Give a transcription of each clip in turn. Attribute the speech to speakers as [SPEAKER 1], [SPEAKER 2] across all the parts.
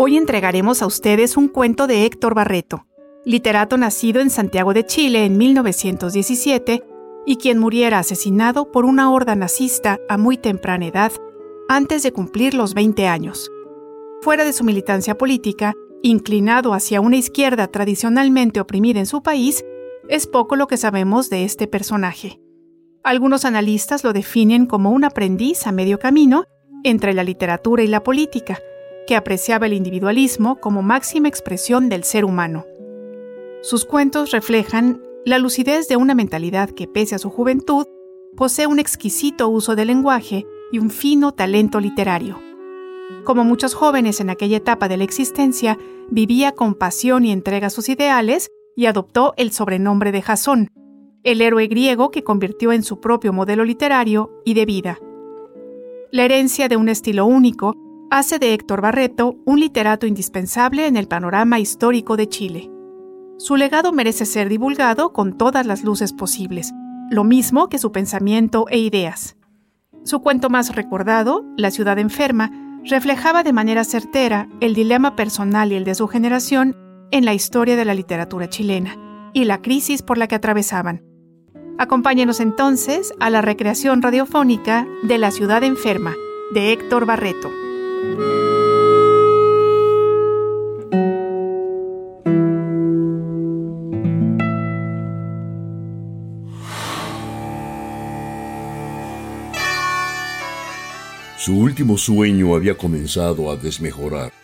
[SPEAKER 1] Hoy entregaremos a ustedes un cuento de Héctor Barreto, literato nacido en Santiago de Chile en 1917 y quien muriera asesinado por una horda nazista a muy temprana edad, antes de cumplir los 20 años. Fuera de su militancia política, inclinado hacia una izquierda tradicionalmente oprimida en su país, es poco lo que sabemos de este personaje. Algunos analistas lo definen como un aprendiz a medio camino entre la literatura y la política, que apreciaba el individualismo como máxima expresión del ser humano. Sus cuentos reflejan la lucidez de una mentalidad que, pese a su juventud, posee un exquisito uso del lenguaje y un fino talento literario. Como muchos jóvenes en aquella etapa de la existencia, vivía con pasión y entrega sus ideales y adoptó el sobrenombre de Jasón, el héroe griego que convirtió en su propio modelo literario y de vida. La herencia de un estilo único hace de Héctor Barreto un literato indispensable en el panorama histórico de Chile. Su legado merece ser divulgado con todas las luces posibles, lo mismo que su pensamiento e ideas. Su cuento más recordado, La ciudad enferma, reflejaba de manera certera el dilema personal y el de su generación en la historia de la literatura chilena y la crisis por la que atravesaban. Acompáñenos entonces a la recreación radiofónica de La ciudad enferma, de Héctor Barreto.
[SPEAKER 2] Su último sueño había comenzado a desmejorar.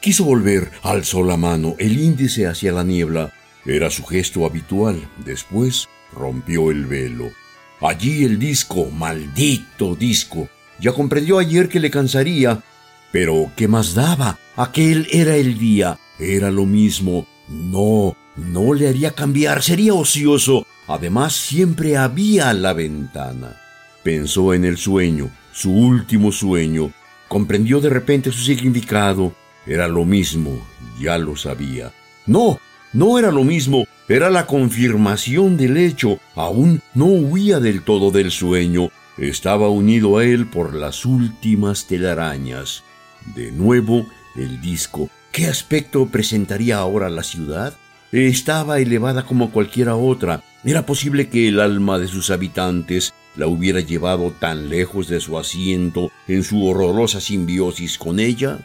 [SPEAKER 2] Quiso volver, alzó la mano, el índice hacia la niebla. Era su gesto habitual. Después rompió el velo. Allí el disco, maldito disco. Ya comprendió ayer que le cansaría, pero, ¿qué más daba? Aquel era el día. Era lo mismo. No, no le haría cambiar. Sería ocioso. Además, siempre había la ventana. Pensó en el sueño, su último sueño. Comprendió de repente su significado. Era lo mismo. Ya lo sabía. No, no era lo mismo. Era la confirmación del hecho. Aún no huía del todo del sueño. Estaba unido a él por las últimas telarañas. De nuevo, el disco. ¿Qué aspecto presentaría ahora la ciudad? Estaba elevada como cualquiera otra. ¿Era posible que el alma de sus habitantes la hubiera llevado tan lejos de su asiento en su horrorosa simbiosis con ella?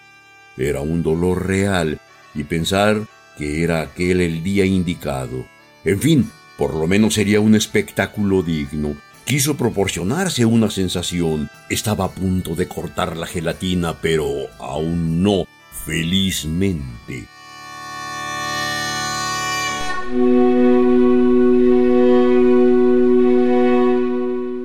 [SPEAKER 2] Era un dolor real y pensar que era aquel el día indicado. En fin, por lo menos sería un espectáculo digno. Quiso proporcionarse una sensación. Estaba a punto de cortar la gelatina, pero aún no, felizmente.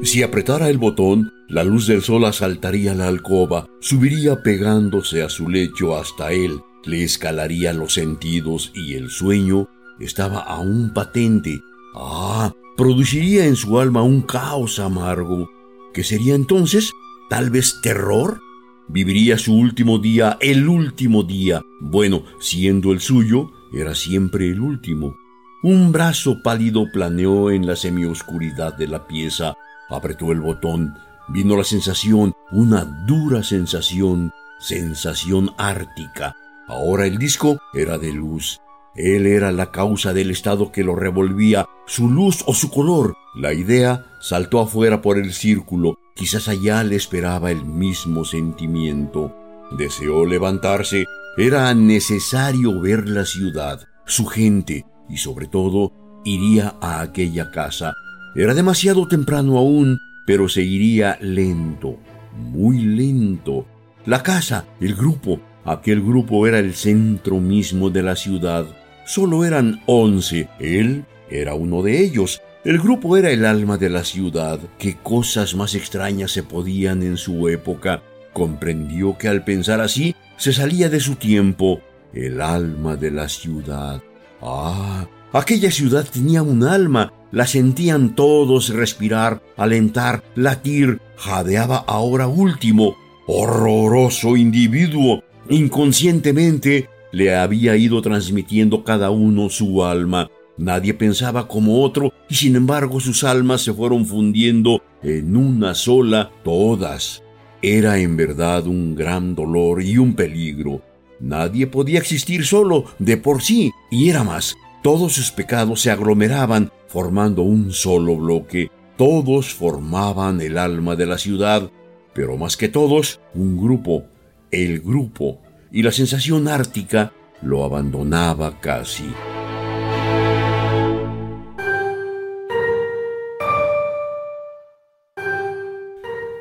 [SPEAKER 2] Si apretara el botón, la luz del sol asaltaría la alcoba, subiría pegándose a su lecho hasta él, le escalaría los sentidos y el sueño estaba aún patente. Ah, produciría en su alma un caos amargo, que sería entonces tal vez terror. Viviría su último día, el último día. Bueno, siendo el suyo, era siempre el último. Un brazo pálido planeó en la semioscuridad de la pieza, apretó el botón, vino la sensación, una dura sensación, sensación ártica. Ahora el disco era de luz, él era la causa del estado que lo revolvía, su luz o su color. La idea saltó afuera por el círculo, quizás allá le esperaba el mismo sentimiento. Deseó levantarse, era necesario ver la ciudad, su gente, y sobre todo iría a aquella casa. Era demasiado temprano aún, pero se iría lento, muy lento. La casa, el grupo, aquel grupo era el centro mismo de la ciudad. Solo eran once. Él era uno de ellos. El grupo era el alma de la ciudad. Qué cosas más extrañas se podían en su época. comprendió que al pensar así se salía de su tiempo el alma de la ciudad. Ah, aquella ciudad tenía un alma, la sentían todos respirar, alentar, latir, jadeaba ahora último. Horroroso individuo, inconscientemente le había ido transmitiendo cada uno su alma. Nadie pensaba como otro y sin embargo sus almas se fueron fundiendo en una sola todas. Era en verdad un gran dolor y un peligro. Nadie podía existir solo de por sí y era más. Todos sus pecados se aglomeraban formando un solo bloque. Todos formaban el alma de la ciudad, pero más que todos, un grupo, el grupo, y la sensación ártica lo abandonaba casi.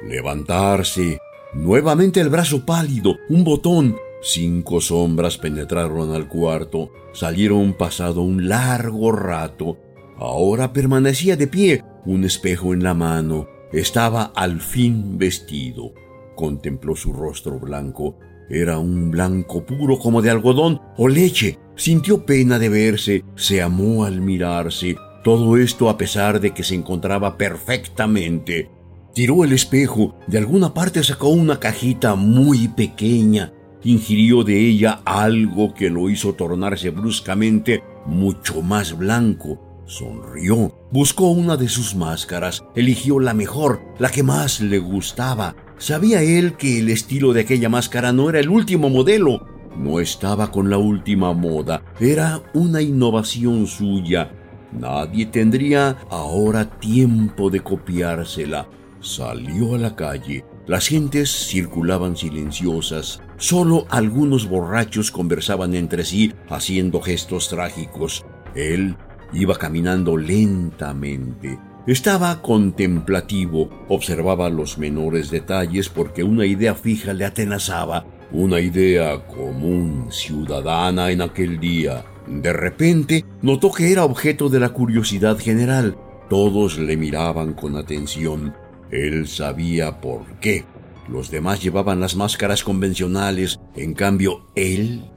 [SPEAKER 2] Levantarse, nuevamente el brazo pálido, un botón, Cinco sombras penetraron al cuarto, salieron pasado un largo rato. Ahora permanecía de pie, un espejo en la mano. Estaba al fin vestido. Contempló su rostro blanco. Era un blanco puro como de algodón o leche. Sintió pena de verse, se amó al mirarse. Todo esto a pesar de que se encontraba perfectamente. Tiró el espejo, de alguna parte sacó una cajita muy pequeña, ingirió de ella algo que lo hizo tornarse bruscamente mucho más blanco. Sonrió, buscó una de sus máscaras, eligió la mejor, la que más le gustaba. Sabía él que el estilo de aquella máscara no era el último modelo, no estaba con la última moda, era una innovación suya. Nadie tendría ahora tiempo de copiársela. Salió a la calle, las gentes circulaban silenciosas, solo algunos borrachos conversaban entre sí haciendo gestos trágicos. Él iba caminando lentamente. Estaba contemplativo, observaba los menores detalles porque una idea fija le atenazaba, una idea común, ciudadana en aquel día. De repente notó que era objeto de la curiosidad general. Todos le miraban con atención. Él sabía por qué. Los demás llevaban las máscaras convencionales, en cambio él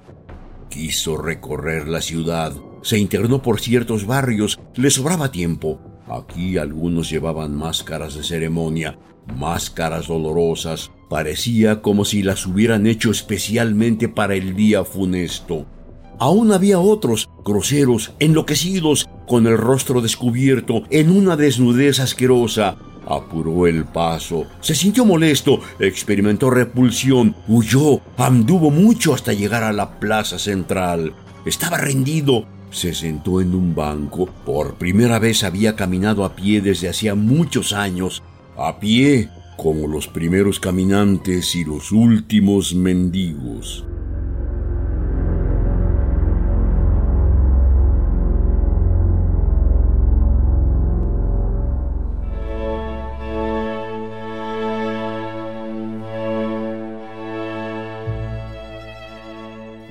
[SPEAKER 2] quiso recorrer la ciudad, se internó por ciertos barrios, le sobraba tiempo. Aquí algunos llevaban máscaras de ceremonia, máscaras dolorosas, parecía como si las hubieran hecho especialmente para el día funesto. Aún había otros, groseros, enloquecidos, con el rostro descubierto, en una desnudez asquerosa, Apuró el paso, se sintió molesto, experimentó repulsión, huyó, anduvo mucho hasta llegar a la plaza central. Estaba rendido, se sentó en un banco. Por primera vez había caminado a pie desde hacía muchos años. A pie, como los primeros caminantes y los últimos mendigos.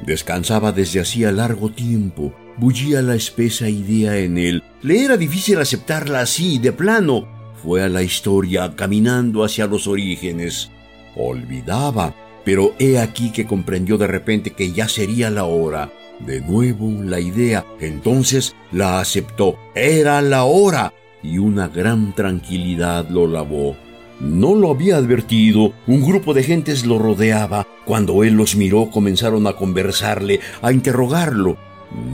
[SPEAKER 2] Descansaba desde hacía largo tiempo, bullía la espesa idea en él. Le era difícil aceptarla así, de plano. Fue a la historia, caminando hacia los orígenes. Olvidaba, pero he aquí que comprendió de repente que ya sería la hora. De nuevo la idea, entonces la aceptó. Era la hora. Y una gran tranquilidad lo lavó. No lo había advertido. Un grupo de gentes lo rodeaba. Cuando él los miró comenzaron a conversarle, a interrogarlo.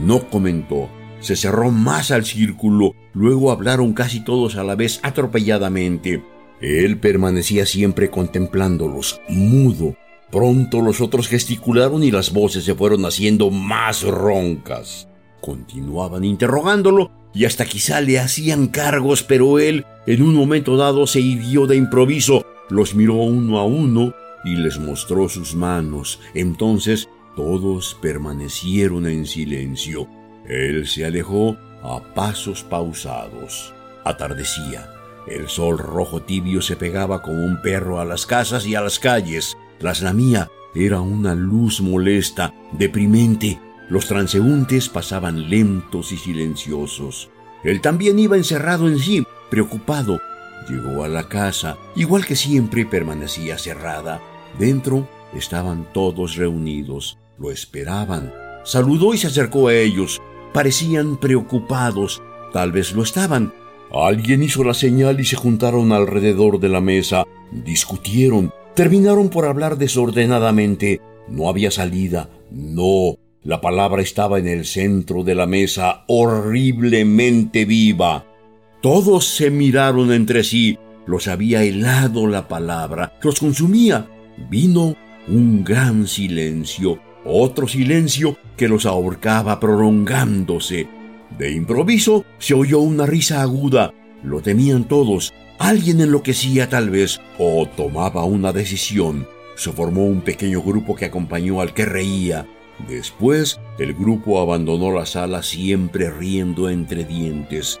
[SPEAKER 2] No comentó. Se cerró más al círculo. Luego hablaron casi todos a la vez atropelladamente. Él permanecía siempre contemplándolos, mudo. Pronto los otros gesticularon y las voces se fueron haciendo más roncas. Continuaban interrogándolo y hasta quizá le hacían cargos, pero él en un momento dado se hirió de improviso, los miró uno a uno y les mostró sus manos. Entonces todos permanecieron en silencio. Él se alejó a pasos pausados. Atardecía. El sol rojo tibio se pegaba como un perro a las casas y a las calles. Tras la mía era una luz molesta, deprimente. Los transeúntes pasaban lentos y silenciosos. Él también iba encerrado en sí, preocupado. Llegó a la casa, igual que siempre permanecía cerrada. Dentro estaban todos reunidos, lo esperaban. Saludó y se acercó a ellos. Parecían preocupados, tal vez lo estaban. Alguien hizo la señal y se juntaron alrededor de la mesa. Discutieron, terminaron por hablar desordenadamente. No había salida, no. La palabra estaba en el centro de la mesa, horriblemente viva. Todos se miraron entre sí. Los había helado la palabra, los consumía. Vino un gran silencio, otro silencio que los ahorcaba prolongándose. De improviso se oyó una risa aguda. Lo temían todos. Alguien enloquecía tal vez o tomaba una decisión. Se formó un pequeño grupo que acompañó al que reía. Después, el grupo abandonó la sala siempre riendo entre dientes.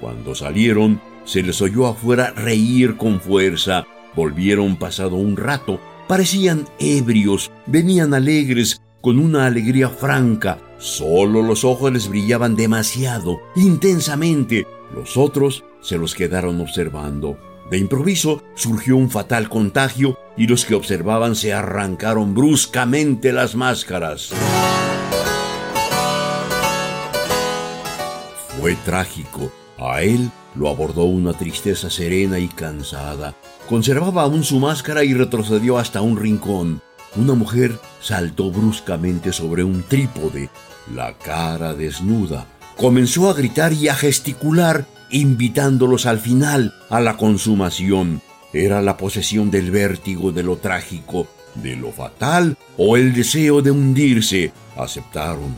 [SPEAKER 2] Cuando salieron, se les oyó afuera reír con fuerza. Volvieron pasado un rato. Parecían ebrios, venían alegres, con una alegría franca. Solo los ojos les brillaban demasiado, intensamente. Los otros se los quedaron observando. De improviso surgió un fatal contagio y los que observaban se arrancaron bruscamente las máscaras. Fue trágico. A él lo abordó una tristeza serena y cansada. Conservaba aún su máscara y retrocedió hasta un rincón. Una mujer saltó bruscamente sobre un trípode, la cara desnuda. Comenzó a gritar y a gesticular, invitándolos al final a la consumación. Era la posesión del vértigo de lo trágico, de lo fatal o el deseo de hundirse. Aceptaron.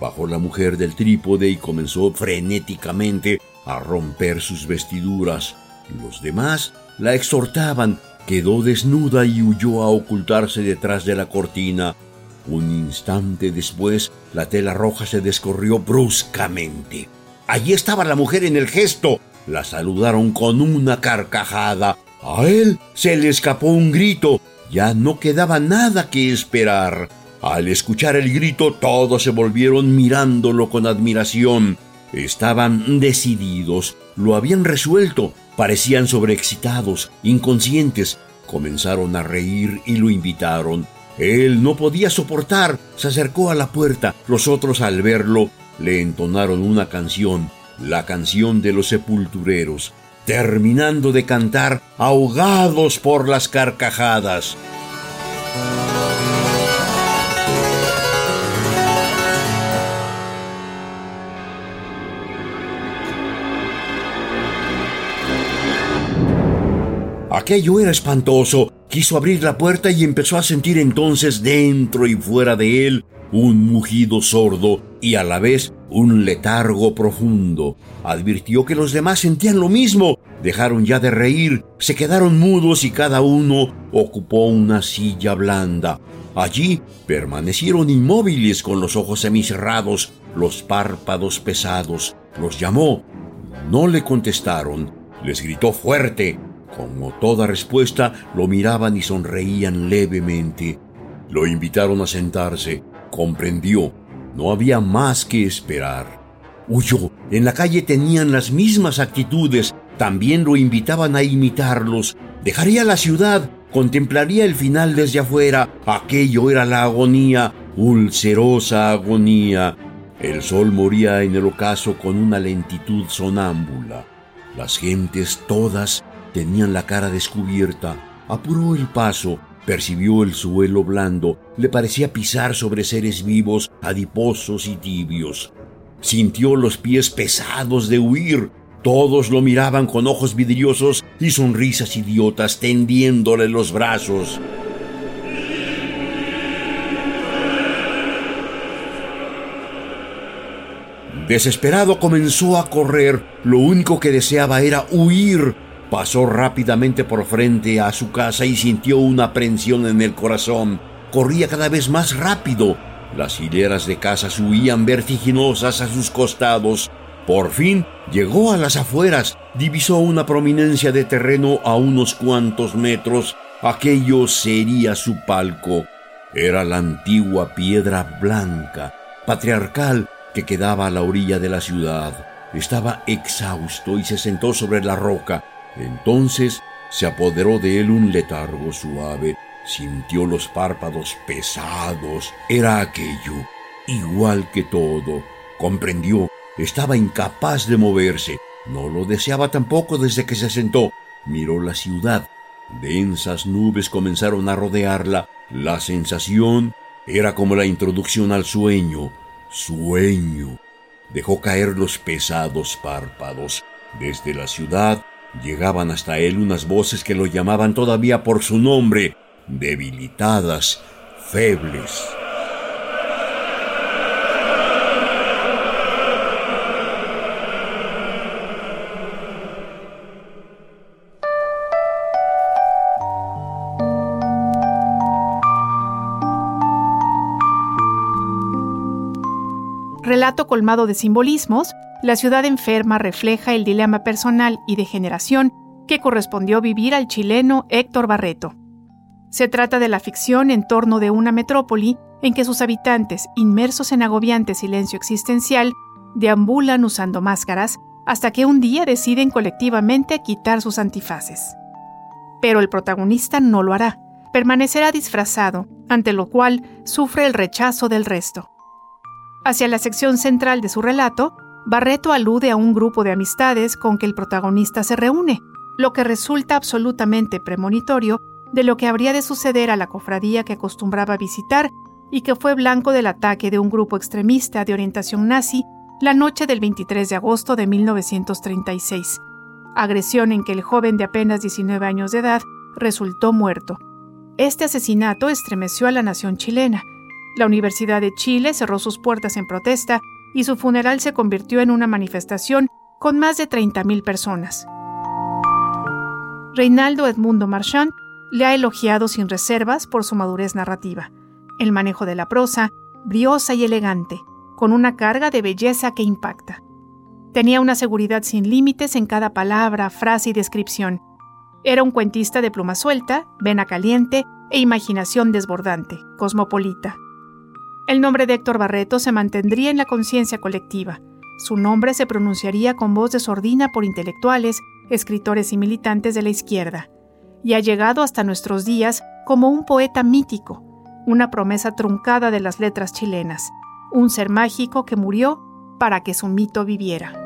[SPEAKER 2] Bajó la mujer del trípode y comenzó frenéticamente a romper sus vestiduras. Los demás la exhortaban, quedó desnuda y huyó a ocultarse detrás de la cortina. Un instante después, la tela roja se descorrió bruscamente. Allí estaba la mujer en el gesto. La saludaron con una carcajada. A él se le escapó un grito. Ya no quedaba nada que esperar. Al escuchar el grito, todos se volvieron mirándolo con admiración. Estaban decididos, lo habían resuelto, parecían sobreexcitados, inconscientes. Comenzaron a reír y lo invitaron. Él no podía soportar, se acercó a la puerta. Los otros al verlo le entonaron una canción, la canción de los sepultureros, terminando de cantar ahogados por las carcajadas. Aquello era espantoso. Quiso abrir la puerta y empezó a sentir entonces dentro y fuera de él un mugido sordo y a la vez un letargo profundo. Advirtió que los demás sentían lo mismo. Dejaron ya de reír, se quedaron mudos y cada uno ocupó una silla blanda. Allí permanecieron inmóviles con los ojos semicerrados, los párpados pesados. Los llamó. No le contestaron. Les gritó fuerte. Como toda respuesta, lo miraban y sonreían levemente. Lo invitaron a sentarse. Comprendió. No había más que esperar. Huyó. En la calle tenían las mismas actitudes. También lo invitaban a imitarlos. Dejaría la ciudad. Contemplaría el final desde afuera. Aquello era la agonía. Ulcerosa agonía. El sol moría en el ocaso con una lentitud sonámbula. Las gentes todas tenían la cara descubierta. Apuró el paso, percibió el suelo blando, le parecía pisar sobre seres vivos, adiposos y tibios. Sintió los pies pesados de huir. Todos lo miraban con ojos vidriosos y sonrisas idiotas tendiéndole los brazos. Desesperado comenzó a correr. Lo único que deseaba era huir Pasó rápidamente por frente a su casa y sintió una aprensión en el corazón. Corría cada vez más rápido. Las hileras de casas huían vertiginosas a sus costados. Por fin llegó a las afueras, divisó una prominencia de terreno a unos cuantos metros. Aquello sería su palco. Era la antigua piedra blanca, patriarcal, que quedaba a la orilla de la ciudad. Estaba exhausto y se sentó sobre la roca. Entonces se apoderó de él un letargo suave. Sintió los párpados pesados. Era aquello, igual que todo. Comprendió, estaba incapaz de moverse. No lo deseaba tampoco desde que se sentó. Miró la ciudad. Densas nubes comenzaron a rodearla. La sensación era como la introducción al sueño. Sueño. Dejó caer los pesados párpados. Desde la ciudad llegaban hasta él unas voces que lo llamaban todavía por su nombre, debilitadas, febles.
[SPEAKER 1] Relato colmado de simbolismos, la ciudad enferma refleja el dilema personal y de generación que correspondió vivir al chileno Héctor Barreto. Se trata de la ficción en torno de una metrópoli en que sus habitantes, inmersos en agobiante silencio existencial, deambulan usando máscaras hasta que un día deciden colectivamente quitar sus antifaces. Pero el protagonista no lo hará, permanecerá disfrazado, ante lo cual sufre el rechazo del resto. Hacia la sección central de su relato, Barreto alude a un grupo de amistades con que el protagonista se reúne, lo que resulta absolutamente premonitorio de lo que habría de suceder a la cofradía que acostumbraba visitar y que fue blanco del ataque de un grupo extremista de orientación nazi la noche del 23 de agosto de 1936, agresión en que el joven de apenas 19 años de edad resultó muerto. Este asesinato estremeció a la nación chilena, la Universidad de Chile cerró sus puertas en protesta y su funeral se convirtió en una manifestación con más de 30.000 personas. Reinaldo Edmundo Marchand le ha elogiado sin reservas por su madurez narrativa, el manejo de la prosa, briosa y elegante, con una carga de belleza que impacta. Tenía una seguridad sin límites en cada palabra, frase y descripción. Era un cuentista de pluma suelta, vena caliente e imaginación desbordante, cosmopolita. El nombre de Héctor Barreto se mantendría en la conciencia colectiva. Su nombre se pronunciaría con voz de sordina por intelectuales, escritores y militantes de la izquierda, y ha llegado hasta nuestros días como un poeta mítico, una promesa truncada de las letras chilenas, un ser mágico que murió para que su mito viviera.